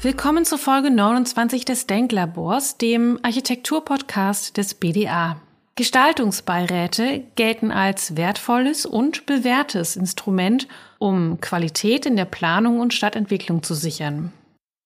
Willkommen zur Folge 29 des Denklabors, dem Architekturpodcast des BDA. Gestaltungsbeiräte gelten als wertvolles und bewährtes Instrument, um Qualität in der Planung und Stadtentwicklung zu sichern.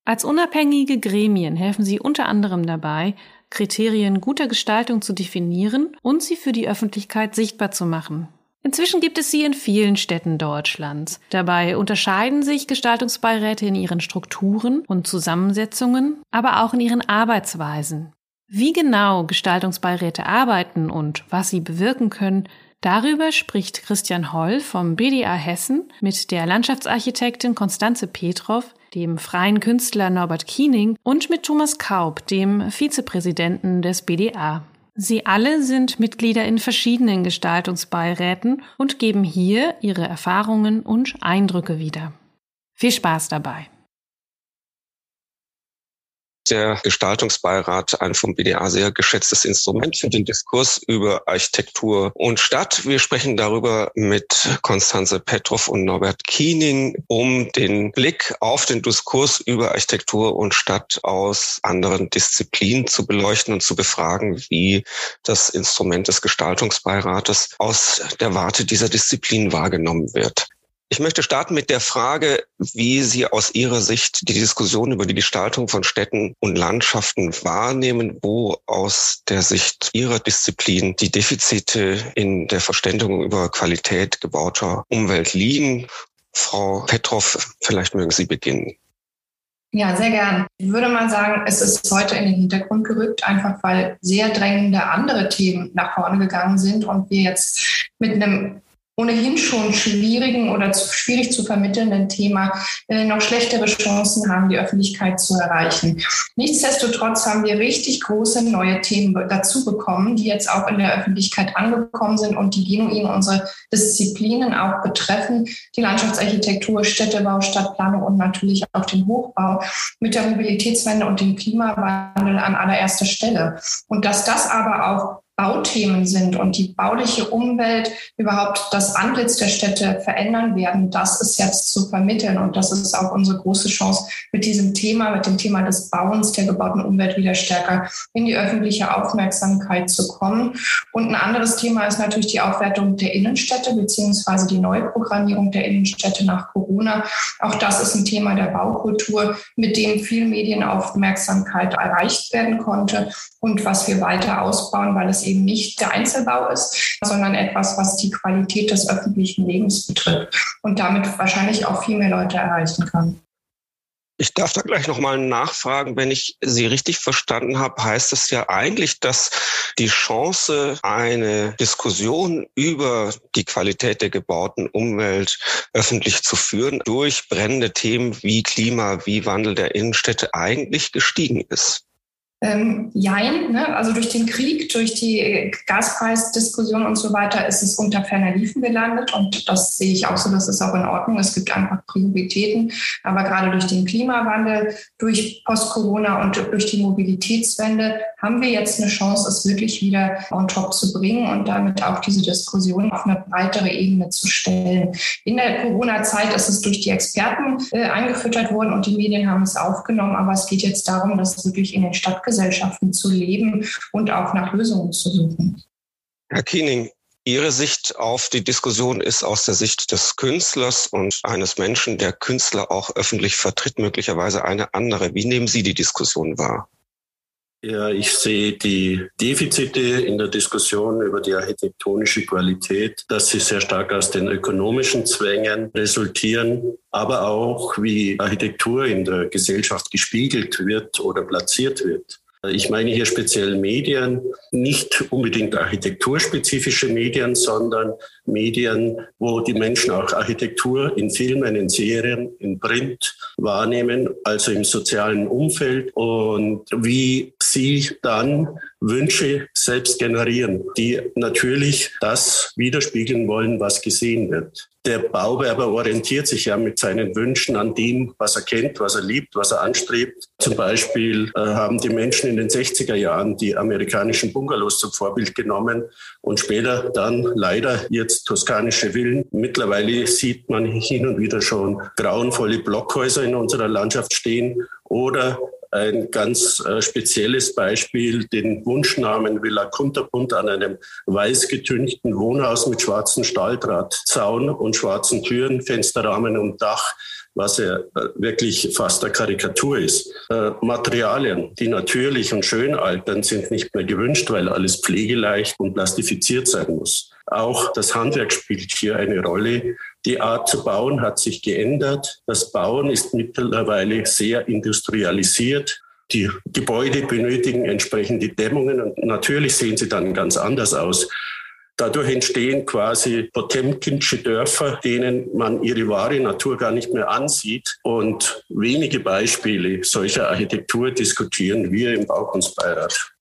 Als unabhängige Gremien helfen sie unter anderem dabei, Kriterien guter Gestaltung zu definieren und sie für die Öffentlichkeit sichtbar zu machen. Inzwischen gibt es sie in vielen Städten Deutschlands. Dabei unterscheiden sich Gestaltungsbeiräte in ihren Strukturen und Zusammensetzungen, aber auch in ihren Arbeitsweisen. Wie genau Gestaltungsbeiräte arbeiten und was sie bewirken können, darüber spricht Christian Holl vom BDA Hessen mit der Landschaftsarchitektin Konstanze Petrov, dem freien Künstler Norbert Kiening und mit Thomas Kaub, dem Vizepräsidenten des BDA. Sie alle sind Mitglieder in verschiedenen Gestaltungsbeiräten und geben hier ihre Erfahrungen und Eindrücke wieder. Viel Spaß dabei! Der Gestaltungsbeirat ein vom BDA sehr geschätztes Instrument für den Diskurs über Architektur und Stadt. Wir sprechen darüber mit Konstanze Petrov und Norbert Kiening, um den Blick auf den Diskurs über Architektur und Stadt aus anderen Disziplinen zu beleuchten und zu befragen, wie das Instrument des Gestaltungsbeirates aus der Warte dieser Disziplin wahrgenommen wird. Ich möchte starten mit der Frage, wie Sie aus Ihrer Sicht die Diskussion über die Gestaltung von Städten und Landschaften wahrnehmen, wo aus der Sicht Ihrer Disziplin die Defizite in der Verständigung über Qualität gebauter Umwelt liegen. Frau Petrov, vielleicht mögen Sie beginnen. Ja, sehr gern. Ich würde mal sagen, es ist heute in den Hintergrund gerückt, einfach weil sehr drängende andere Themen nach vorne gegangen sind und wir jetzt mit einem ohnehin schon schwierigen oder zu, schwierig zu vermittelnden Thema äh, noch schlechtere Chancen haben, die Öffentlichkeit zu erreichen. Nichtsdestotrotz haben wir richtig große neue Themen dazu bekommen, die jetzt auch in der Öffentlichkeit angekommen sind und die genuin unsere Disziplinen auch betreffen. Die Landschaftsarchitektur, Städtebau, Stadtplanung und natürlich auch den Hochbau mit der Mobilitätswende und dem Klimawandel an allererster Stelle. Und dass das aber auch Bauthemen sind und die bauliche Umwelt überhaupt das Antlitz der Städte verändern werden, das ist jetzt zu vermitteln. Und das ist auch unsere große Chance, mit diesem Thema, mit dem Thema des Bauens der gebauten Umwelt wieder stärker in die öffentliche Aufmerksamkeit zu kommen. Und ein anderes Thema ist natürlich die Aufwertung der Innenstädte beziehungsweise die Neuprogrammierung der Innenstädte nach Corona. Auch das ist ein Thema der Baukultur, mit dem viel Medienaufmerksamkeit erreicht werden konnte und was wir weiter ausbauen, weil es eben nicht der Einzelbau ist, sondern etwas, was die Qualität des öffentlichen Lebens betrifft und damit wahrscheinlich auch viel mehr Leute erreichen kann. Ich darf da gleich nochmal nachfragen, wenn ich Sie richtig verstanden habe, heißt es ja eigentlich, dass die Chance, eine Diskussion über die Qualität der gebauten Umwelt öffentlich zu führen, durch brennende Themen wie Klima, wie Wandel der Innenstädte eigentlich gestiegen ist. Ähm, jein, ne? also durch den Krieg, durch die Gaspreisdiskussion und so weiter ist es unter ferner Liefen gelandet und das sehe ich auch so, das ist auch in Ordnung. Es gibt einfach Prioritäten, aber gerade durch den Klimawandel, durch Post-Corona und durch die Mobilitätswende haben wir jetzt eine Chance, es wirklich wieder on top zu bringen und damit auch diese Diskussion auf eine breitere Ebene zu stellen. In der Corona-Zeit ist es durch die Experten äh, eingefüttert worden und die Medien haben es aufgenommen, aber es geht jetzt darum, dass wirklich in den Stadtgesellschaften Gesellschaften zu leben und auch nach Lösungen zu suchen. Herr Kiening, Ihre Sicht auf die Diskussion ist aus der Sicht des Künstlers und eines Menschen, der Künstler auch öffentlich vertritt, möglicherweise eine andere. Wie nehmen Sie die Diskussion wahr? Ja, ich sehe die Defizite in der Diskussion über die architektonische Qualität, dass sie sehr stark aus den ökonomischen Zwängen resultieren, aber auch wie Architektur in der Gesellschaft gespiegelt wird oder platziert wird. Ich meine hier speziell Medien, nicht unbedingt architekturspezifische Medien, sondern Medien, wo die Menschen auch Architektur in Filmen, in Serien, in Print wahrnehmen, also im sozialen Umfeld und wie sie dann Wünsche selbst generieren, die natürlich das widerspiegeln wollen, was gesehen wird. Der Bauwerber orientiert sich ja mit seinen Wünschen an dem, was er kennt, was er liebt, was er anstrebt. Zum Beispiel äh, haben die Menschen in den 60er Jahren die amerikanischen Bungalows zum Vorbild genommen und später dann leider jetzt toskanische Villen. Mittlerweile sieht man hin und wieder schon grauenvolle Blockhäuser in unserer Landschaft stehen oder ein ganz äh, spezielles Beispiel, den Wunschnamen Villa Kunterbunt an einem weiß getünchten Wohnhaus mit schwarzen Stahldrahtzaun und schwarzen Türen, Fensterrahmen und Dach was ja äh, wirklich fast eine Karikatur ist. Äh, Materialien, die natürlich und schön altern, sind nicht mehr gewünscht, weil alles pflegeleicht und plastifiziert sein muss. Auch das Handwerk spielt hier eine Rolle. Die Art zu bauen hat sich geändert. Das Bauen ist mittlerweile sehr industrialisiert. Die Gebäude benötigen entsprechend die Dämmungen und natürlich sehen sie dann ganz anders aus. Dadurch entstehen quasi Potemkinsche Dörfer, denen man ihre wahre Natur gar nicht mehr ansieht. Und wenige Beispiele solcher Architektur diskutieren wir im Baukunstbeirat.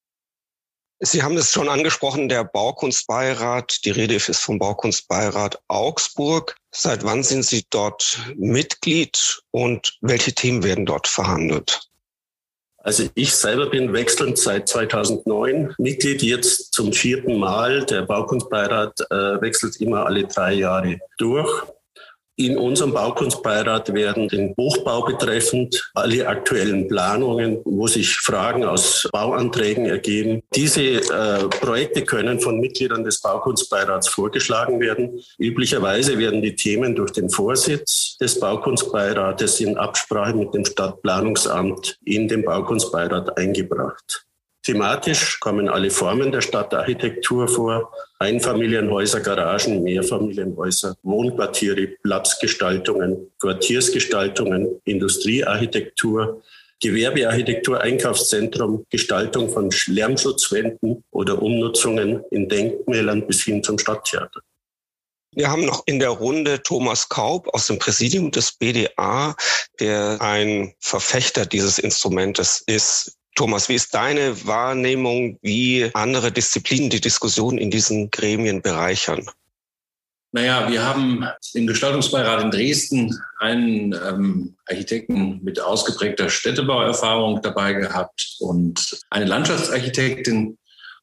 Sie haben es schon angesprochen, der Baukunstbeirat. Die Rede ist vom Baukunstbeirat Augsburg. Seit wann sind Sie dort Mitglied und welche Themen werden dort verhandelt? Also ich selber bin wechselnd seit 2009 Mitglied, jetzt zum vierten Mal. Der Baukunstbeirat äh, wechselt immer alle drei Jahre durch. In unserem Baukunstbeirat werden den Hochbau betreffend alle aktuellen Planungen, wo sich Fragen aus Bauanträgen ergeben. Diese äh, Projekte können von Mitgliedern des Baukunstbeirats vorgeschlagen werden. Üblicherweise werden die Themen durch den Vorsitz des Baukunstbeirates in Absprache mit dem Stadtplanungsamt in den Baukunstbeirat eingebracht. Thematisch kommen alle Formen der Stadtarchitektur vor. Einfamilienhäuser, Garagen, Mehrfamilienhäuser, Wohnquartiere, Platzgestaltungen, Quartiersgestaltungen, Industriearchitektur, Gewerbearchitektur, Einkaufszentrum, Gestaltung von Lärmschutzwänden oder Umnutzungen in Denkmälern bis hin zum Stadttheater. Wir haben noch in der Runde Thomas Kaub aus dem Präsidium des BDA, der ein Verfechter dieses Instrumentes ist. Thomas, wie ist deine Wahrnehmung, wie andere Disziplinen die Diskussion in diesen Gremien bereichern? Naja, wir haben im Gestaltungsbeirat in Dresden einen ähm, Architekten mit ausgeprägter Städtebauerfahrung dabei gehabt und eine Landschaftsarchitektin,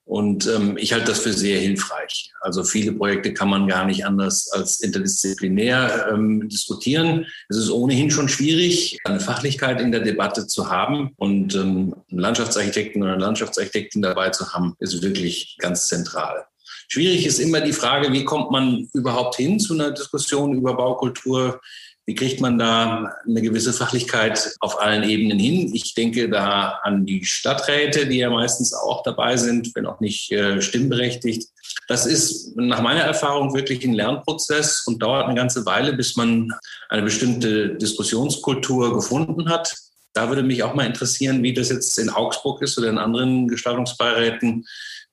und ähm, ich halte das für sehr hilfreich. Also viele Projekte kann man gar nicht anders als interdisziplinär ähm, diskutieren. Es ist ohnehin schon schwierig, eine Fachlichkeit in der Debatte zu haben. Und ähm, einen Landschaftsarchitekten oder eine Landschaftsarchitektin dabei zu haben, ist wirklich ganz zentral. Schwierig ist immer die Frage, wie kommt man überhaupt hin zu einer Diskussion über Baukultur? Wie kriegt man da eine gewisse Fachlichkeit auf allen Ebenen hin? Ich denke da an die Stadträte, die ja meistens auch dabei sind, wenn auch nicht äh, stimmberechtigt. Das ist nach meiner Erfahrung wirklich ein Lernprozess und dauert eine ganze Weile, bis man eine bestimmte Diskussionskultur gefunden hat. Da würde mich auch mal interessieren, wie das jetzt in Augsburg ist oder in anderen Gestaltungsbeiräten.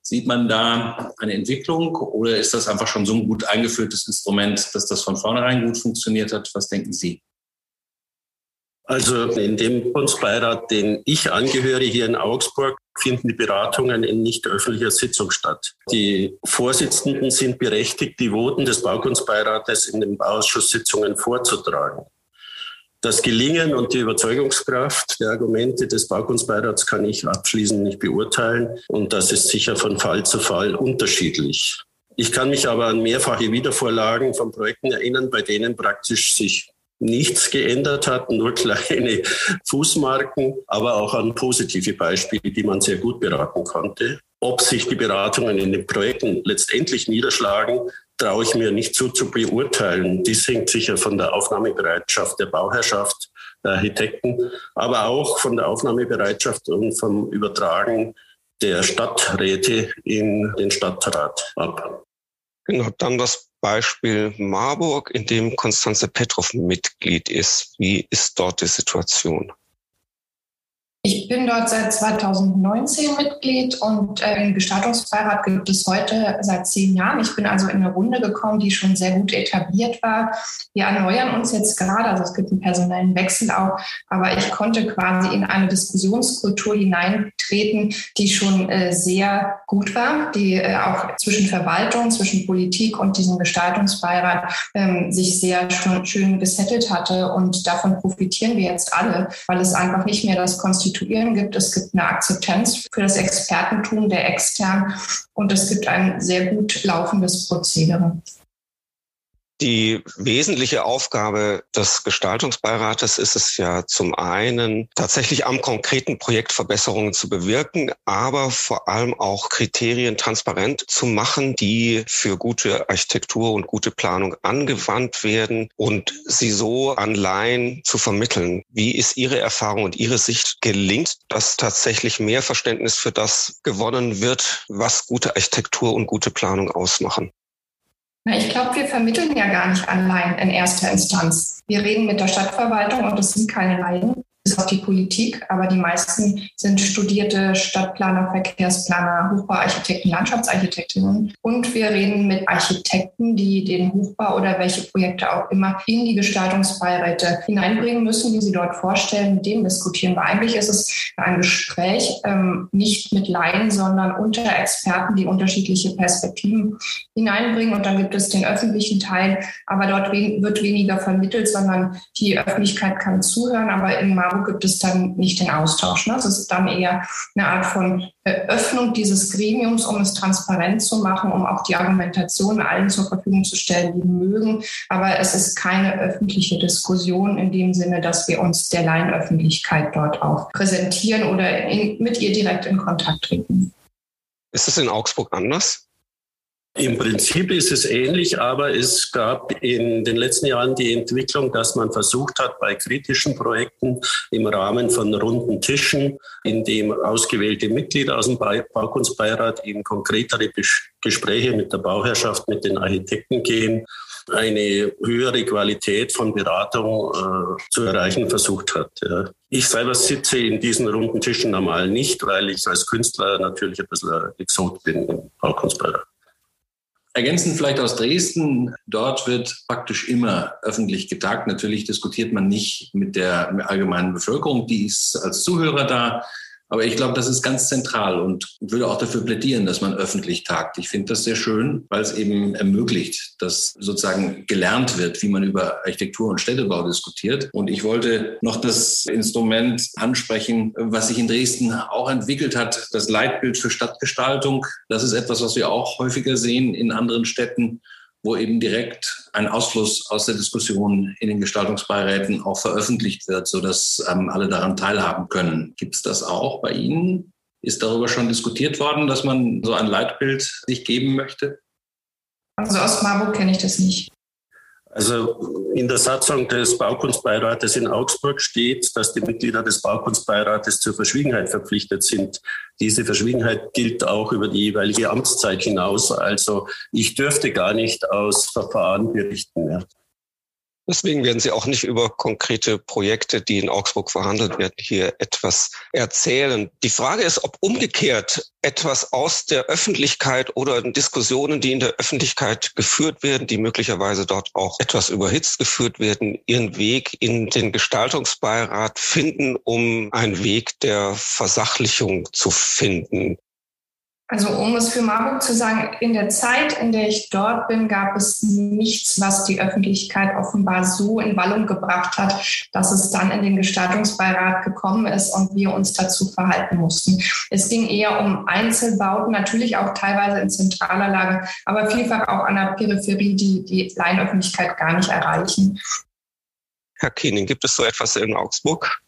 Sieht man da eine Entwicklung oder ist das einfach schon so ein gut eingeführtes Instrument, dass das von vornherein gut funktioniert hat? Was denken Sie? Also in dem Kunstbeirat, den ich angehöre hier in Augsburg, finden die Beratungen in nicht öffentlicher Sitzung statt. Die Vorsitzenden sind berechtigt, die Voten des Baukunstbeirates in den Bauausschusssitzungen vorzutragen. Das Gelingen und die Überzeugungskraft der Argumente des Baukunstbeirats kann ich abschließend nicht beurteilen. Und das ist sicher von Fall zu Fall unterschiedlich. Ich kann mich aber an mehrfache Wiedervorlagen von Projekten erinnern, bei denen praktisch sich nichts geändert hat, nur kleine Fußmarken, aber auch an positive Beispiele, die man sehr gut beraten konnte. Ob sich die Beratungen in den Projekten letztendlich niederschlagen, traue ich mir nicht zu, zu beurteilen. Dies hängt sicher von der Aufnahmebereitschaft der Bauherrschaft, der Architekten, aber auch von der Aufnahmebereitschaft und vom Übertragen der Stadträte in den Stadtrat ab. Genau, dann das Beispiel Marburg, in dem Konstanze Petrov Mitglied ist. Wie ist dort die Situation? Ich bin dort seit 2019 Mitglied und äh, den Gestaltungsbeirat gibt es heute seit zehn Jahren. Ich bin also in eine Runde gekommen, die schon sehr gut etabliert war. Wir erneuern uns jetzt gerade, also es gibt einen personellen Wechsel auch, aber ich konnte quasi in eine Diskussionskultur hineintreten, die schon äh, sehr gut war, die äh, auch zwischen Verwaltung, zwischen Politik und diesem Gestaltungsbeirat ähm, sich sehr schon, schön gesettelt hatte. Und davon profitieren wir jetzt alle, weil es einfach nicht mehr das Konstitution Gibt. Es gibt eine Akzeptanz für das Expertentum der extern und es gibt ein sehr gut laufendes Prozedere. Die wesentliche Aufgabe des Gestaltungsbeirates ist es ja zum einen tatsächlich am konkreten Projekt Verbesserungen zu bewirken, aber vor allem auch Kriterien transparent zu machen, die für gute Architektur und gute Planung angewandt werden und sie so an Laien zu vermitteln. Wie ist Ihre Erfahrung und Ihre Sicht? Gelingt, dass tatsächlich mehr Verständnis für das gewonnen wird, was gute Architektur und gute Planung ausmachen? Na, ich glaube, wir vermitteln ja gar nicht allein in erster Instanz. Wir reden mit der Stadtverwaltung und es sind keine Laien bis auf die Politik, aber die meisten sind studierte Stadtplaner, Verkehrsplaner, Hochbauarchitekten, Landschaftsarchitektinnen. Und wir reden mit Architekten, die den Hochbau oder welche Projekte auch immer in die Gestaltungsbeiräte hineinbringen müssen, die sie dort vorstellen. Mit denen diskutieren wir. Eigentlich ist es ein Gespräch ähm, nicht mit Laien, sondern unter Experten, die unterschiedliche Perspektiven hineinbringen. Und dann gibt es den öffentlichen Teil, aber dort wird weniger vermittelt, sondern die Öffentlichkeit kann zuhören. Aber in Marburg gibt es dann nicht den Austausch. Ne? Es ist dann eher eine Art von Öffnung dieses Gremiums, um es transparent zu machen, um auch die Argumentation allen zur Verfügung zu stellen, die mögen. Aber es ist keine öffentliche Diskussion in dem Sinne, dass wir uns der Laienöffentlichkeit dort auch präsentieren oder in, mit ihr direkt in Kontakt treten. Ist es in Augsburg anders? Im Prinzip ist es ähnlich, aber es gab in den letzten Jahren die Entwicklung, dass man versucht hat, bei kritischen Projekten im Rahmen von runden Tischen, in dem ausgewählte Mitglieder aus dem Baukunstbeirat in konkretere Gespräche mit der Bauherrschaft, mit den Architekten gehen, eine höhere Qualität von Beratung äh, zu erreichen versucht hat. Ja. Ich selber sitze in diesen runden Tischen normal nicht, weil ich als Künstler natürlich ein bisschen Exot bin im Baukunstbeirat. Ergänzend vielleicht aus Dresden, dort wird praktisch immer öffentlich getagt. Natürlich diskutiert man nicht mit der allgemeinen Bevölkerung, die ist als Zuhörer da. Aber ich glaube, das ist ganz zentral und würde auch dafür plädieren, dass man öffentlich tagt. Ich finde das sehr schön, weil es eben ermöglicht, dass sozusagen gelernt wird, wie man über Architektur und Städtebau diskutiert. Und ich wollte noch das Instrument ansprechen, was sich in Dresden auch entwickelt hat, das Leitbild für Stadtgestaltung. Das ist etwas, was wir auch häufiger sehen in anderen Städten wo eben direkt ein Ausfluss aus der Diskussion in den Gestaltungsbeiräten auch veröffentlicht wird, sodass ähm, alle daran teilhaben können. Gibt es das auch bei Ihnen? Ist darüber schon diskutiert worden, dass man so ein Leitbild sich geben möchte? Also aus Marburg kenne ich das nicht. Also in der Satzung des Baukunstbeirates in Augsburg steht, dass die Mitglieder des Baukunstbeirates zur Verschwiegenheit verpflichtet sind. Diese Verschwiegenheit gilt auch über die jeweilige Amtszeit hinaus. Also ich dürfte gar nicht aus Verfahren berichten. Ja. Deswegen werden Sie auch nicht über konkrete Projekte, die in Augsburg verhandelt werden, hier etwas erzählen. Die Frage ist, ob umgekehrt etwas aus der Öffentlichkeit oder Diskussionen, die in der Öffentlichkeit geführt werden, die möglicherweise dort auch etwas überhitzt geführt werden, ihren Weg in den Gestaltungsbeirat finden, um einen Weg der Versachlichung zu finden. Also um es für Marburg zu sagen, in der Zeit, in der ich dort bin, gab es nichts, was die Öffentlichkeit offenbar so in Wallung gebracht hat, dass es dann in den Gestaltungsbeirat gekommen ist und wir uns dazu verhalten mussten. Es ging eher um Einzelbauten, natürlich auch teilweise in zentraler Lage, aber vielfach auch an der Peripherie, die die Laienöffentlichkeit gar nicht erreichen. Herr Kiening, gibt es so etwas in Augsburg?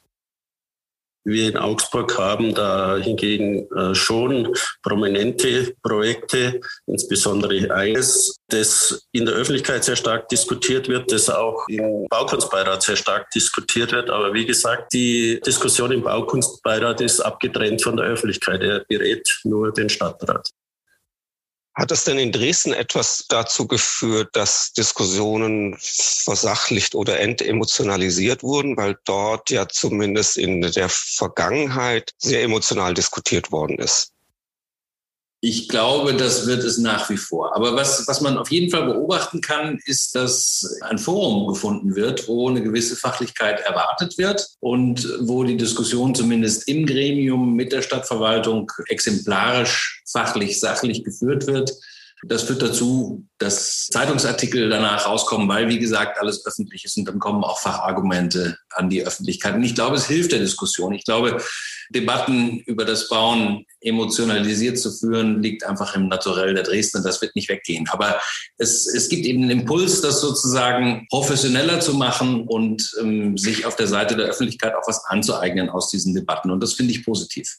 Wir in Augsburg haben da hingegen äh, schon prominente Projekte, insbesondere eines, das in der Öffentlichkeit sehr stark diskutiert wird, das auch im Baukunstbeirat sehr stark diskutiert wird. Aber wie gesagt, die Diskussion im Baukunstbeirat ist abgetrennt von der Öffentlichkeit. Er berät nur den Stadtrat. Hat es denn in Dresden etwas dazu geführt, dass Diskussionen versachlicht oder entemotionalisiert wurden, weil dort ja zumindest in der Vergangenheit sehr emotional diskutiert worden ist? Ich glaube, das wird es nach wie vor. Aber was, was man auf jeden Fall beobachten kann, ist, dass ein Forum gefunden wird, wo eine gewisse Fachlichkeit erwartet wird und wo die Diskussion zumindest im Gremium mit der Stadtverwaltung exemplarisch, fachlich, sachlich geführt wird. Das führt dazu, dass Zeitungsartikel danach rauskommen, weil, wie gesagt, alles öffentlich ist und dann kommen auch Fachargumente an die Öffentlichkeit. Und ich glaube, es hilft der Diskussion. Ich glaube, Debatten über das Bauen emotionalisiert zu führen, liegt einfach im Naturell der Dresdner. Das wird nicht weggehen. Aber es, es gibt eben einen Impuls, das sozusagen professioneller zu machen und ähm, sich auf der Seite der Öffentlichkeit auch was anzueignen aus diesen Debatten. Und das finde ich positiv.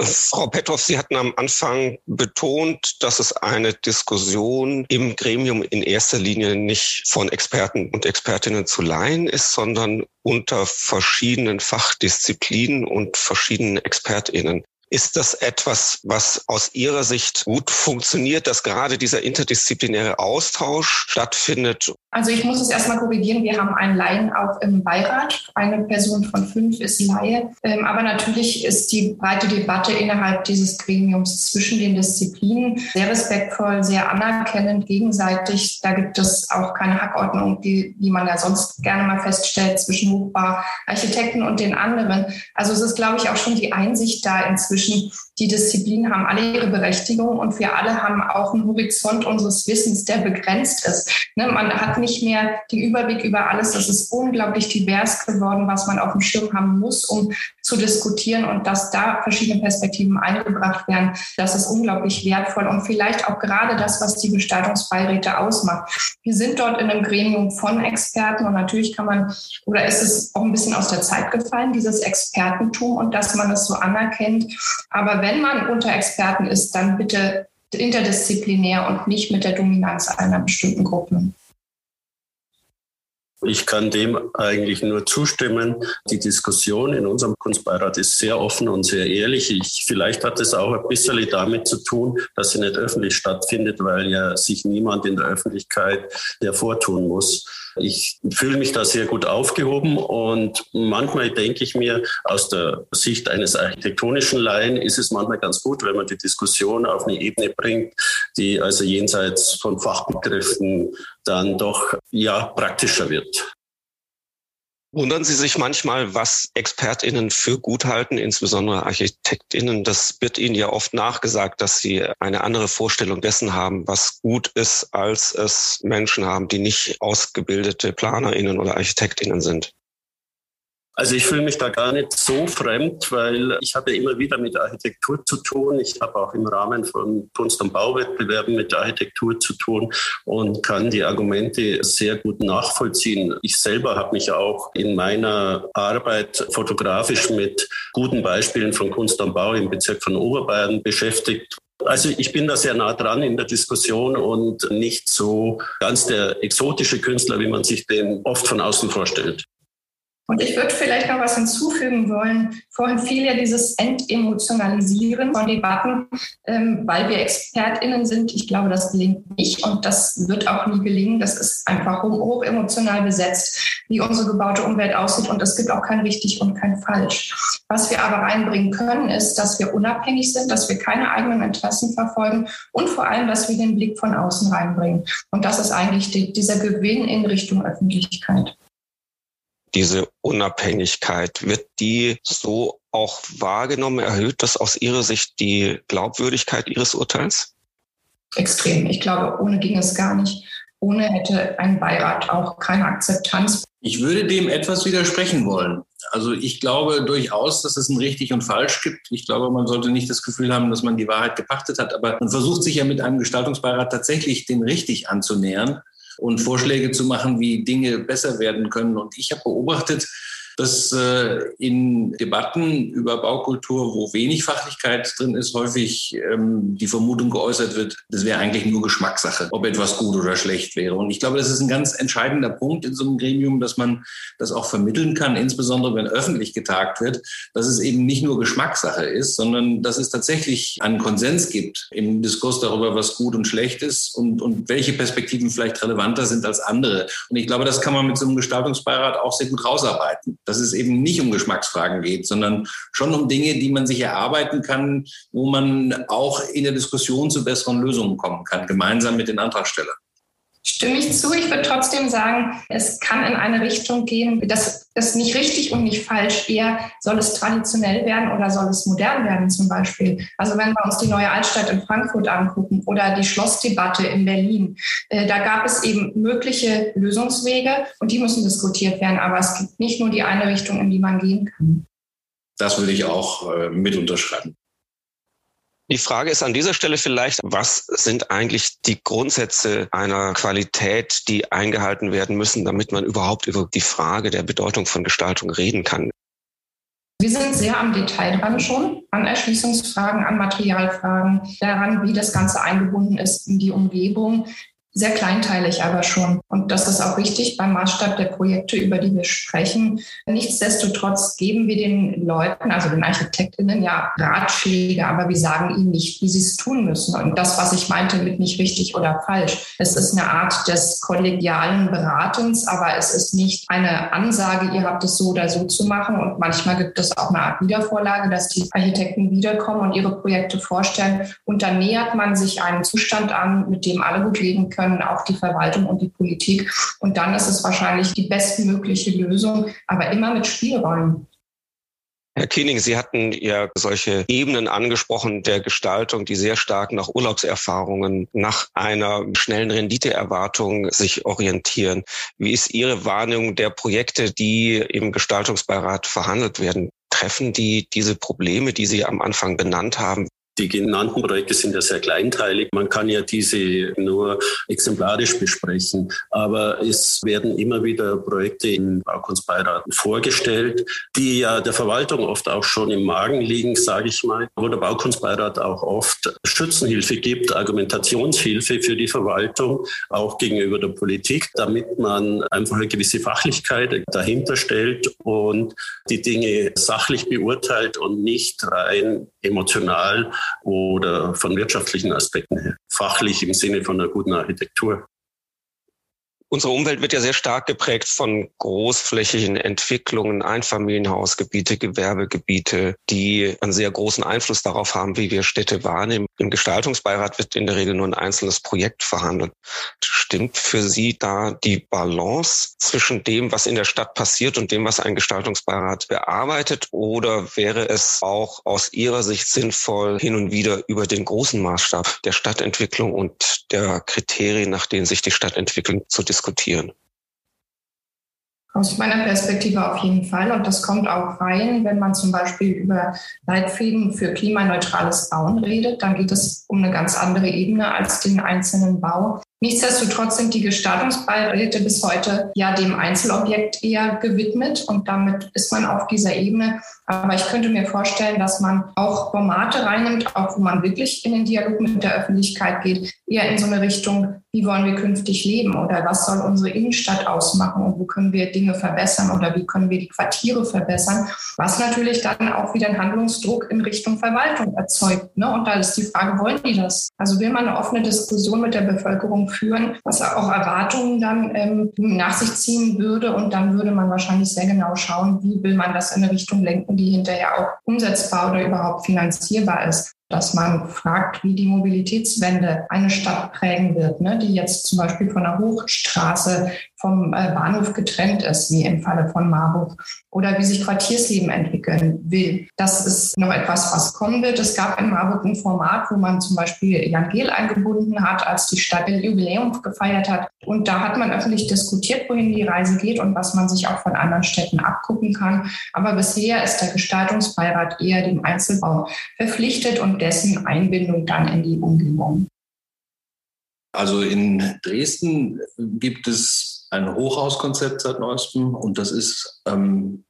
Frau Petroff, Sie hatten am Anfang betont, dass es eine Diskussion im Gremium in erster Linie nicht von Experten und Expertinnen zu leihen ist, sondern unter verschiedenen Fachdisziplinen und verschiedenen Expertinnen. Ist das etwas, was aus Ihrer Sicht gut funktioniert, dass gerade dieser interdisziplinäre Austausch stattfindet? Also ich muss es erstmal korrigieren. Wir haben einen Laien auch im Beirat. Eine Person von fünf ist Laie. Ähm, aber natürlich ist die breite Debatte innerhalb dieses Gremiums zwischen den Disziplinen sehr respektvoll, sehr anerkennend, gegenseitig. Da gibt es auch keine Hackordnung, die, die man ja sonst gerne mal feststellt zwischen Hochbauarchitekten und den anderen. Also es ist, glaube ich, auch schon die Einsicht da inzwischen, zwischen die Disziplinen haben alle ihre Berechtigung und wir alle haben auch einen Horizont unseres Wissens, der begrenzt ist. Ne, man hat nicht mehr den Überblick über alles. Das ist unglaublich divers geworden, was man auf dem Schirm haben muss, um zu diskutieren und dass da verschiedene Perspektiven eingebracht werden. Das ist unglaublich wertvoll und vielleicht auch gerade das, was die Gestaltungsbeiräte ausmacht. Wir sind dort in einem Gremium von Experten und natürlich kann man, oder ist es auch ein bisschen aus der Zeit gefallen, dieses Expertentum und dass man es so anerkennt. Aber wenn man unter Experten ist, dann bitte interdisziplinär und nicht mit der Dominanz einer bestimmten Gruppe. Ich kann dem eigentlich nur zustimmen. Die Diskussion in unserem Kunstbeirat ist sehr offen und sehr ehrlich. Ich, vielleicht hat es auch ein bisschen damit zu tun, dass sie nicht öffentlich stattfindet, weil ja sich niemand in der Öffentlichkeit hervortun muss. Ich fühle mich da sehr gut aufgehoben und manchmal denke ich mir, aus der Sicht eines architektonischen Laien ist es manchmal ganz gut, wenn man die Diskussion auf eine Ebene bringt, die also jenseits von Fachbegriffen dann doch ja praktischer wird. Wundern Sie sich manchmal, was ExpertInnen für gut halten, insbesondere ArchitektInnen? Das wird Ihnen ja oft nachgesagt, dass Sie eine andere Vorstellung dessen haben, was gut ist, als es Menschen haben, die nicht ausgebildete PlanerInnen oder ArchitektInnen sind. Also ich fühle mich da gar nicht so fremd, weil ich habe immer wieder mit Architektur zu tun. Ich habe auch im Rahmen von Kunst- und Bauwettbewerben mit Architektur zu tun und kann die Argumente sehr gut nachvollziehen. Ich selber habe mich auch in meiner Arbeit fotografisch mit guten Beispielen von Kunst und Bau im Bezirk von Oberbayern beschäftigt. Also ich bin da sehr nah dran in der Diskussion und nicht so ganz der exotische Künstler, wie man sich den oft von außen vorstellt. Und ich würde vielleicht noch was hinzufügen wollen. Vorhin fiel ja dieses Entemotionalisieren von Debatten, ähm, weil wir ExpertInnen sind. Ich glaube, das gelingt nicht und das wird auch nie gelingen. Das ist einfach hoch, emotional besetzt, wie unsere gebaute Umwelt aussieht und es gibt auch kein richtig und kein falsch. Was wir aber reinbringen können, ist, dass wir unabhängig sind, dass wir keine eigenen Interessen verfolgen und vor allem, dass wir den Blick von außen reinbringen. Und das ist eigentlich die, dieser Gewinn in Richtung Öffentlichkeit diese Unabhängigkeit, wird die so auch wahrgenommen? Erhöht das aus Ihrer Sicht die Glaubwürdigkeit Ihres Urteils? Extrem. Ich glaube, ohne ging es gar nicht. Ohne hätte ein Beirat auch keine Akzeptanz. Ich würde dem etwas widersprechen wollen. Also ich glaube durchaus, dass es ein richtig und falsch gibt. Ich glaube, man sollte nicht das Gefühl haben, dass man die Wahrheit gepachtet hat, aber man versucht sich ja mit einem Gestaltungsbeirat tatsächlich den richtig anzunähern und Vorschläge zu machen, wie Dinge besser werden können. Und ich habe beobachtet, dass äh, in Debatten über Baukultur, wo wenig Fachlichkeit drin ist, häufig ähm, die Vermutung geäußert wird, das wäre eigentlich nur Geschmackssache, ob etwas gut oder schlecht wäre. Und ich glaube, das ist ein ganz entscheidender Punkt in so einem Gremium, dass man das auch vermitteln kann, insbesondere wenn öffentlich getagt wird, dass es eben nicht nur Geschmackssache ist, sondern dass es tatsächlich einen Konsens gibt im Diskurs darüber, was gut und schlecht ist und, und welche Perspektiven vielleicht relevanter sind als andere. Und ich glaube, das kann man mit so einem Gestaltungsbeirat auch sehr gut rausarbeiten dass es eben nicht um Geschmacksfragen geht, sondern schon um Dinge, die man sich erarbeiten kann, wo man auch in der Diskussion zu besseren Lösungen kommen kann, gemeinsam mit den Antragstellern. Stimme ich zu. Ich würde trotzdem sagen, es kann in eine Richtung gehen, dass es nicht richtig und nicht falsch. Eher soll es traditionell werden oder soll es modern werden zum Beispiel. Also wenn wir uns die neue Altstadt in Frankfurt angucken oder die Schlossdebatte in Berlin, äh, da gab es eben mögliche Lösungswege und die müssen diskutiert werden. Aber es gibt nicht nur die eine Richtung, in die man gehen kann. Das würde ich auch äh, mit unterschreiben. Die Frage ist an dieser Stelle vielleicht, was sind eigentlich die Grundsätze einer Qualität, die eingehalten werden müssen, damit man überhaupt über die Frage der Bedeutung von Gestaltung reden kann? Wir sind sehr am Detail dran schon, an Erschließungsfragen, an Materialfragen, daran, wie das Ganze eingebunden ist in die Umgebung, sehr kleinteilig aber schon. Und das ist auch wichtig beim Maßstab der Projekte, über die wir sprechen. Nichtsdestotrotz geben wir den Leuten, also den ArchitektInnen, ja Ratschläge, aber wir sagen ihnen nicht, wie sie es tun müssen. Und das, was ich meinte mit nicht richtig oder falsch, es ist eine Art des kollegialen Beratens, aber es ist nicht eine Ansage, ihr habt es so oder so zu machen. Und manchmal gibt es auch eine Art Wiedervorlage, dass die Architekten wiederkommen und ihre Projekte vorstellen. Und dann nähert man sich einem Zustand an, mit dem alle gut leben können können, auch die Verwaltung und die Politik. Und dann ist es wahrscheinlich die bestmögliche Lösung, aber immer mit Spielräumen. Herr Kiening, Sie hatten ja solche Ebenen angesprochen der Gestaltung, die sehr stark nach Urlaubserfahrungen, nach einer schnellen Renditeerwartung sich orientieren. Wie ist Ihre Wahrnehmung der Projekte, die im Gestaltungsbeirat verhandelt werden? Treffen die diese Probleme, die Sie am Anfang benannt haben? Die genannten Projekte sind ja sehr kleinteilig. Man kann ja diese nur exemplarisch besprechen. Aber es werden immer wieder Projekte im Baukunstbeirat vorgestellt, die ja der Verwaltung oft auch schon im Magen liegen, sage ich mal, wo der Baukunstbeirat auch oft Schützenhilfe gibt, Argumentationshilfe für die Verwaltung, auch gegenüber der Politik, damit man einfach eine gewisse Fachlichkeit dahinter stellt und die Dinge sachlich beurteilt und nicht rein emotional oder von wirtschaftlichen Aspekten her. Fachlich im Sinne von einer guten Architektur. Unsere Umwelt wird ja sehr stark geprägt von großflächigen Entwicklungen, Einfamilienhausgebiete, Gewerbegebiete, die einen sehr großen Einfluss darauf haben, wie wir Städte wahrnehmen. Im Gestaltungsbeirat wird in der Regel nur ein einzelnes Projekt verhandelt. Stimmt für Sie da die Balance zwischen dem, was in der Stadt passiert und dem, was ein Gestaltungsbeirat bearbeitet? Oder wäre es auch aus Ihrer Sicht sinnvoll, hin und wieder über den großen Maßstab der Stadtentwicklung und der Kriterien, nach denen sich die Stadt entwickelt, zu diskutieren? Aus meiner Perspektive auf jeden Fall. Und das kommt auch rein, wenn man zum Beispiel über Leitfäden für klimaneutrales Bauen redet. Dann geht es um eine ganz andere Ebene als den einzelnen Bau. Nichtsdestotrotz sind die Gestaltungsbeiräte bis heute ja dem Einzelobjekt eher gewidmet und damit ist man auf dieser Ebene. Aber ich könnte mir vorstellen, dass man auch Formate reinnimmt, auch wo man wirklich in den Dialog mit der Öffentlichkeit geht, eher in so eine Richtung, wie wollen wir künftig leben oder was soll unsere Innenstadt ausmachen und wo können wir Dinge verbessern oder wie können wir die Quartiere verbessern, was natürlich dann auch wieder einen Handlungsdruck in Richtung Verwaltung erzeugt. Ne? Und da ist die Frage, wollen die das? Also will man eine offene Diskussion mit der Bevölkerung führen, was auch Erwartungen dann ähm, nach sich ziehen würde. Und dann würde man wahrscheinlich sehr genau schauen, wie will man das in eine Richtung lenken, die hinterher auch umsetzbar oder überhaupt finanzierbar ist dass man fragt, wie die Mobilitätswende eine Stadt prägen wird, ne, die jetzt zum Beispiel von der Hochstraße vom äh, Bahnhof getrennt ist, wie im Falle von Marburg, oder wie sich Quartiersleben entwickeln will. Das ist noch etwas, was kommen wird. Es gab in Marburg ein Format, wo man zum Beispiel Jan Gehl eingebunden hat, als die Stadt ihr Jubiläum gefeiert hat. Und da hat man öffentlich diskutiert, wohin die Reise geht und was man sich auch von anderen Städten abgucken kann. Aber bisher ist der Gestaltungsbeirat eher dem Einzelbau verpflichtet und dessen Einbindung dann in die Umgebung. Also in Dresden gibt es ein Hochhauskonzept seit neuestem und das ist ähm,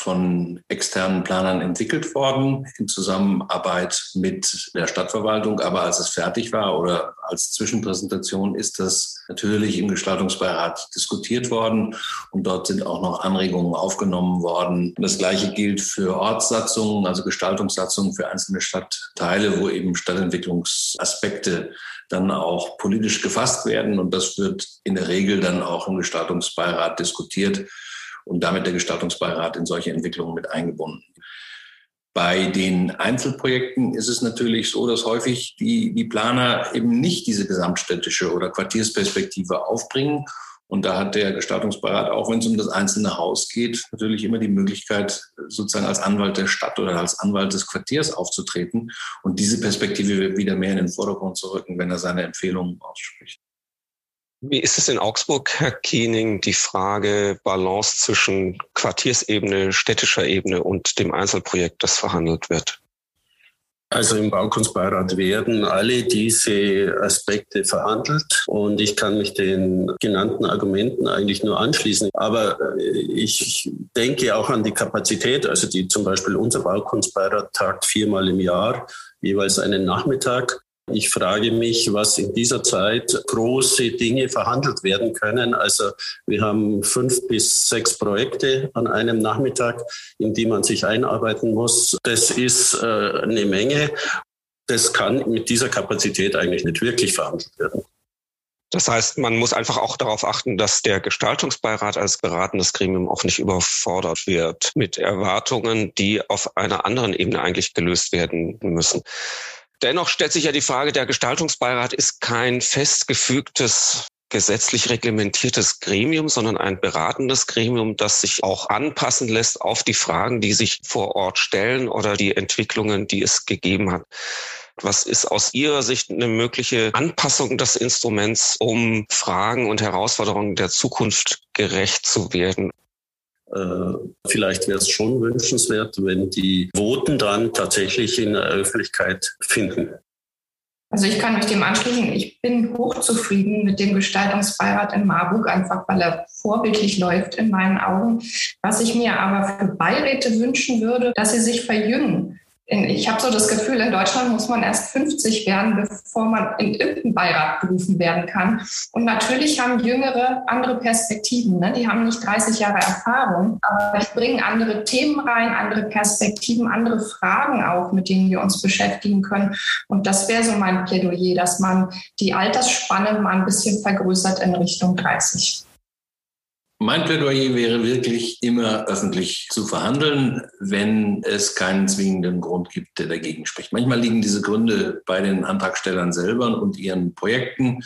von externen Planern entwickelt worden in Zusammenarbeit mit der Stadtverwaltung. Aber als es fertig war oder als Zwischenpräsentation ist das natürlich im Gestaltungsbeirat diskutiert worden und dort sind auch noch Anregungen aufgenommen worden. Das Gleiche gilt für Ortssatzungen, also Gestaltungssatzungen für einzelne Stadtteile, wo eben Stadtentwicklungsaspekte dann auch politisch gefasst werden. Und das wird in der Regel dann auch im Gestaltungsbeirat diskutiert und damit der Gestaltungsbeirat in solche Entwicklungen mit eingebunden. Bei den Einzelprojekten ist es natürlich so, dass häufig die, die Planer eben nicht diese gesamtstädtische oder Quartiersperspektive aufbringen. Und da hat der Gestaltungsbeirat, auch wenn es um das einzelne Haus geht, natürlich immer die Möglichkeit, sozusagen als Anwalt der Stadt oder als Anwalt des Quartiers aufzutreten und diese Perspektive wieder mehr in den Vordergrund zu rücken, wenn er seine Empfehlungen ausspricht. Wie ist es in Augsburg, Herr Kiening, die Frage Balance zwischen Quartiersebene, städtischer Ebene und dem Einzelprojekt, das verhandelt wird? Also im Baukunstbeirat werden alle diese Aspekte verhandelt und ich kann mich den genannten Argumenten eigentlich nur anschließen. Aber ich denke auch an die Kapazität, also die zum Beispiel unser Baukunstbeirat tagt viermal im Jahr, jeweils einen Nachmittag. Ich frage mich, was in dieser Zeit große Dinge verhandelt werden können. Also wir haben fünf bis sechs Projekte an einem Nachmittag, in die man sich einarbeiten muss. Das ist äh, eine Menge. Das kann mit dieser Kapazität eigentlich nicht wirklich verhandelt werden. Das heißt, man muss einfach auch darauf achten, dass der Gestaltungsbeirat als beratendes Gremium auch nicht überfordert wird mit Erwartungen, die auf einer anderen Ebene eigentlich gelöst werden müssen. Dennoch stellt sich ja die Frage, der Gestaltungsbeirat ist kein festgefügtes gesetzlich reglementiertes Gremium, sondern ein beratendes Gremium, das sich auch anpassen lässt auf die Fragen, die sich vor Ort stellen oder die Entwicklungen, die es gegeben hat. Was ist aus Ihrer Sicht eine mögliche Anpassung des Instruments, um Fragen und Herausforderungen der Zukunft gerecht zu werden? Äh, vielleicht wäre es schon wünschenswert, wenn die Voten dann tatsächlich in der Öffentlichkeit finden. Also ich kann mich dem anschließen. Ich bin hochzufrieden mit dem Gestaltungsbeirat in Marburg, einfach weil er vorbildlich läuft in meinen Augen. Was ich mir aber für Beiräte wünschen würde, dass sie sich verjüngen ich habe so das Gefühl, in Deutschland muss man erst 50 werden, bevor man in irgendeinen Beirat berufen werden kann. Und natürlich haben Jüngere andere Perspektiven. Ne? Die haben nicht 30 Jahre Erfahrung, aber ich bringe andere Themen rein, andere Perspektiven, andere Fragen auch, mit denen wir uns beschäftigen können. Und das wäre so mein Plädoyer, dass man die Altersspanne mal ein bisschen vergrößert in Richtung 30. Mein Plädoyer wäre wirklich immer öffentlich zu verhandeln, wenn es keinen zwingenden Grund gibt, der dagegen spricht. Manchmal liegen diese Gründe bei den Antragstellern selber und ihren Projekten.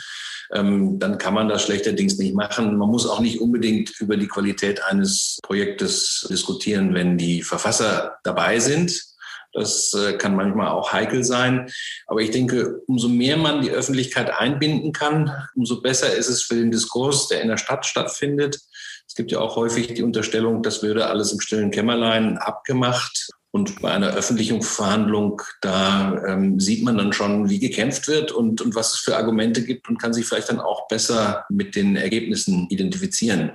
Ähm, dann kann man das schlechterdings nicht machen. Man muss auch nicht unbedingt über die Qualität eines Projektes diskutieren, wenn die Verfasser dabei sind. Das äh, kann manchmal auch heikel sein. Aber ich denke, umso mehr man die Öffentlichkeit einbinden kann, umso besser ist es für den Diskurs, der in der Stadt stattfindet. Es gibt ja auch häufig die Unterstellung, das würde alles im stillen Kämmerlein abgemacht. Und bei einer öffentlichen Verhandlung, da ähm, sieht man dann schon, wie gekämpft wird und, und was es für Argumente gibt und kann sich vielleicht dann auch besser mit den Ergebnissen identifizieren.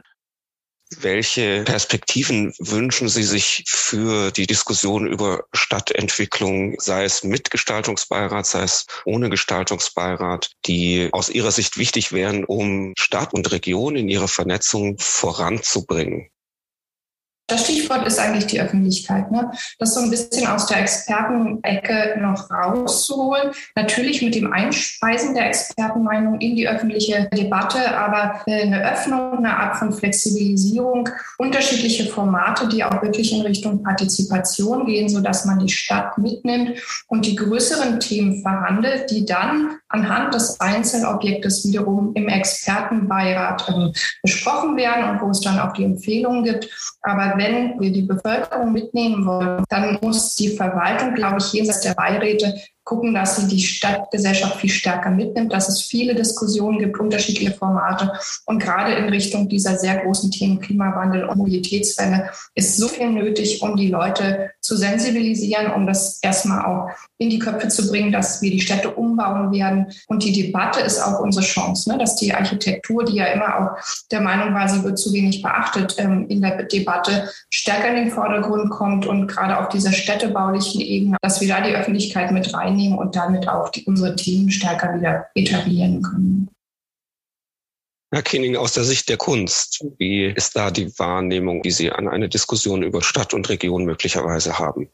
Welche Perspektiven wünschen Sie sich für die Diskussion über Stadtentwicklung, sei es mit Gestaltungsbeirat, sei es ohne Gestaltungsbeirat, die aus Ihrer Sicht wichtig wären, um Stadt und Region in ihrer Vernetzung voranzubringen? Das Stichwort ist eigentlich die Öffentlichkeit. Ne? Das so ein bisschen aus der Expertenecke noch rauszuholen. Natürlich mit dem Einspeisen der Expertenmeinung in die öffentliche Debatte, aber eine Öffnung, eine Art von Flexibilisierung, unterschiedliche Formate, die auch wirklich in Richtung Partizipation gehen, sodass man die Stadt mitnimmt und die größeren Themen verhandelt, die dann anhand des Einzelobjektes wiederum im Expertenbeirat ähm, besprochen werden und wo es dann auch die Empfehlungen gibt. Aber wenn wir die Bevölkerung mitnehmen wollen, dann muss die Verwaltung, glaube ich, jenseits der Beiräte gucken, dass sie die Stadtgesellschaft viel stärker mitnimmt, dass es viele Diskussionen gibt, unterschiedliche Formate. Und gerade in Richtung dieser sehr großen Themen Klimawandel und Mobilitätswelle ist so viel nötig, um die Leute zu sensibilisieren, um das erstmal auch in die Köpfe zu bringen, dass wir die Städte umbauen werden. Und die Debatte ist auch unsere Chance, ne? dass die Architektur, die ja immer auch der Meinung war, sie wird zu wenig beachtet, ähm, in der Debatte stärker in den Vordergrund kommt und gerade auf dieser städtebaulichen Ebene, dass wir da die Öffentlichkeit mit rein einnehmen und damit auch die, unsere Themen stärker wieder etablieren können. Herr Kiening, aus der Sicht der Kunst, wie ist da die Wahrnehmung, die Sie an eine Diskussion über Stadt und Region möglicherweise haben?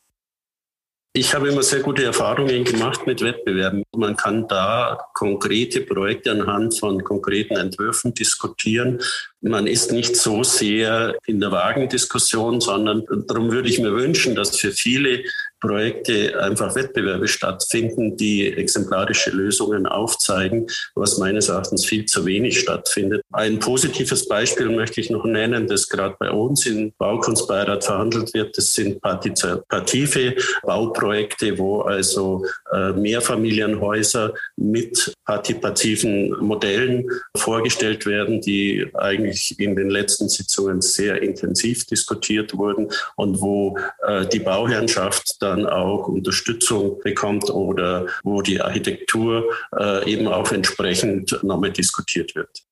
Ich habe immer sehr gute Erfahrungen gemacht mit Wettbewerben. Man kann da konkrete Projekte anhand von konkreten Entwürfen diskutieren. Man ist nicht so sehr in der Wagendiskussion, sondern darum würde ich mir wünschen, dass für viele Projekte einfach Wettbewerbe stattfinden, die exemplarische Lösungen aufzeigen, was meines Erachtens viel zu wenig stattfindet. Ein positives Beispiel möchte ich noch nennen, das gerade bei uns im Baukunstbeirat verhandelt wird. Das sind partizipative Bauprojekte, wo also äh, Mehrfamilienhäuser mit partizipativen Modellen vorgestellt werden, die eigentlich in den letzten Sitzungen sehr intensiv diskutiert wurden und wo äh, die Bauherrschaft dann auch Unterstützung bekommt oder wo die Architektur äh, eben auch entsprechend nochmal diskutiert wird.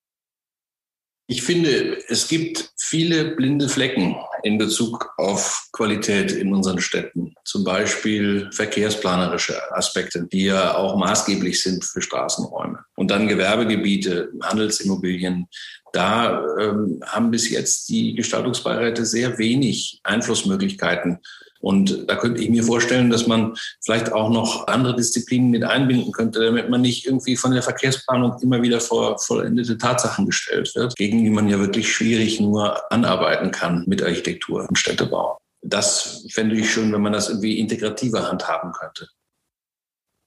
Ich finde, es gibt viele blinde Flecken in Bezug auf Qualität in unseren Städten. Zum Beispiel verkehrsplanerische Aspekte, die ja auch maßgeblich sind für Straßenräume. Und dann Gewerbegebiete, Handelsimmobilien. Da ähm, haben bis jetzt die Gestaltungsbeiräte sehr wenig Einflussmöglichkeiten und da könnte ich mir vorstellen, dass man vielleicht auch noch andere Disziplinen mit einbinden könnte, damit man nicht irgendwie von der Verkehrsplanung immer wieder vor vollendete Tatsachen gestellt wird, gegen die man ja wirklich schwierig nur anarbeiten kann mit Architektur und Städtebau. Das fände ich schön, wenn man das irgendwie integrativer handhaben könnte.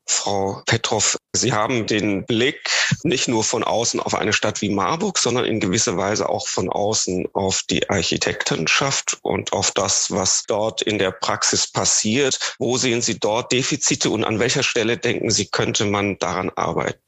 Frau Petrov, Sie haben den Blick nicht nur von außen auf eine Stadt wie Marburg, sondern in gewisser Weise auch von außen auf die Architektenschaft und auf das, was dort in der Praxis passiert. Wo sehen Sie dort Defizite und an welcher Stelle denken Sie, könnte man daran arbeiten?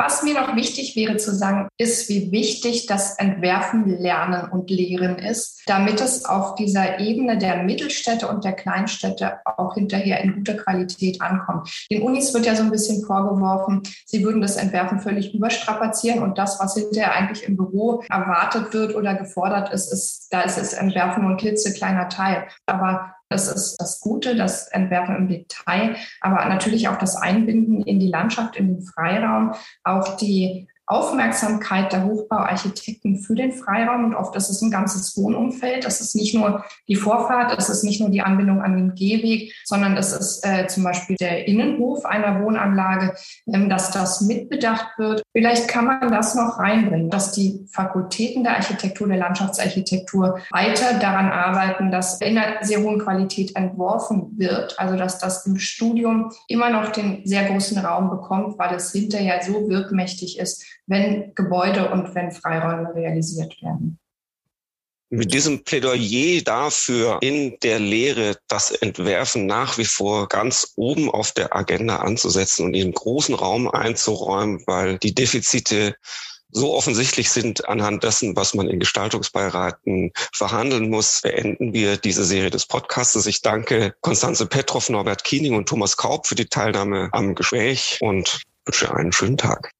Was mir noch wichtig wäre zu sagen, ist, wie wichtig das Entwerfen, Lernen und Lehren ist, damit es auf dieser Ebene der Mittelstädte und der Kleinstädte auch hinterher in guter Qualität ankommt. Den Unis wird ja so ein bisschen vorgeworfen, sie würden das Entwerfen völlig überstrapazieren und das, was hinterher eigentlich im Büro erwartet wird oder gefordert ist, ist da ist es Entwerfen nur ein klitzekleiner Teil. Aber das ist das Gute, das Entwerfen im Detail, aber natürlich auch das Einbinden in die Landschaft, in den Freiraum, auch die Aufmerksamkeit der Hochbauarchitekten für den Freiraum und oft ist es ein ganzes Wohnumfeld. Das ist nicht nur die Vorfahrt, es ist nicht nur die Anbindung an den Gehweg, sondern es ist äh, zum Beispiel der Innenhof einer Wohnanlage, ähm, dass das mitbedacht wird. Vielleicht kann man das noch reinbringen, dass die Fakultäten der Architektur, der Landschaftsarchitektur weiter daran arbeiten, dass in einer sehr hohen Qualität entworfen wird. Also dass das im Studium immer noch den sehr großen Raum bekommt, weil es hinterher so wirkmächtig ist, wenn Gebäude und wenn Freiräume realisiert werden. Mit diesem Plädoyer dafür, in der Lehre das Entwerfen nach wie vor ganz oben auf der Agenda anzusetzen und in großen Raum einzuräumen, weil die Defizite so offensichtlich sind anhand dessen, was man in Gestaltungsbeiraten verhandeln muss, beenden wir diese Serie des Podcasts. Ich danke Konstanze Petrov, Norbert Kiening und Thomas Kaub für die Teilnahme am Gespräch und wünsche einen schönen Tag.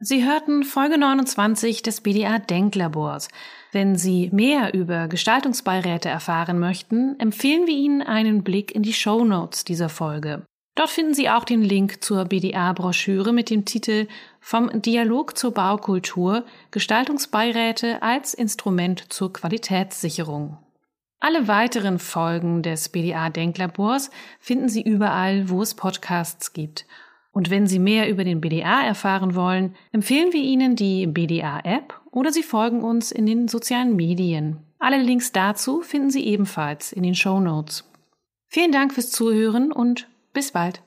Sie hörten Folge 29 des BDA Denklabors. Wenn Sie mehr über Gestaltungsbeiräte erfahren möchten, empfehlen wir Ihnen einen Blick in die Show Notes dieser Folge. Dort finden Sie auch den Link zur BDA-Broschüre mit dem Titel Vom Dialog zur Baukultur Gestaltungsbeiräte als Instrument zur Qualitätssicherung. Alle weiteren Folgen des BDA Denklabors finden Sie überall, wo es Podcasts gibt – und wenn Sie mehr über den BDA erfahren wollen, empfehlen wir Ihnen die BDA-App oder Sie folgen uns in den sozialen Medien. Alle Links dazu finden Sie ebenfalls in den Show Notes. Vielen Dank fürs Zuhören und bis bald.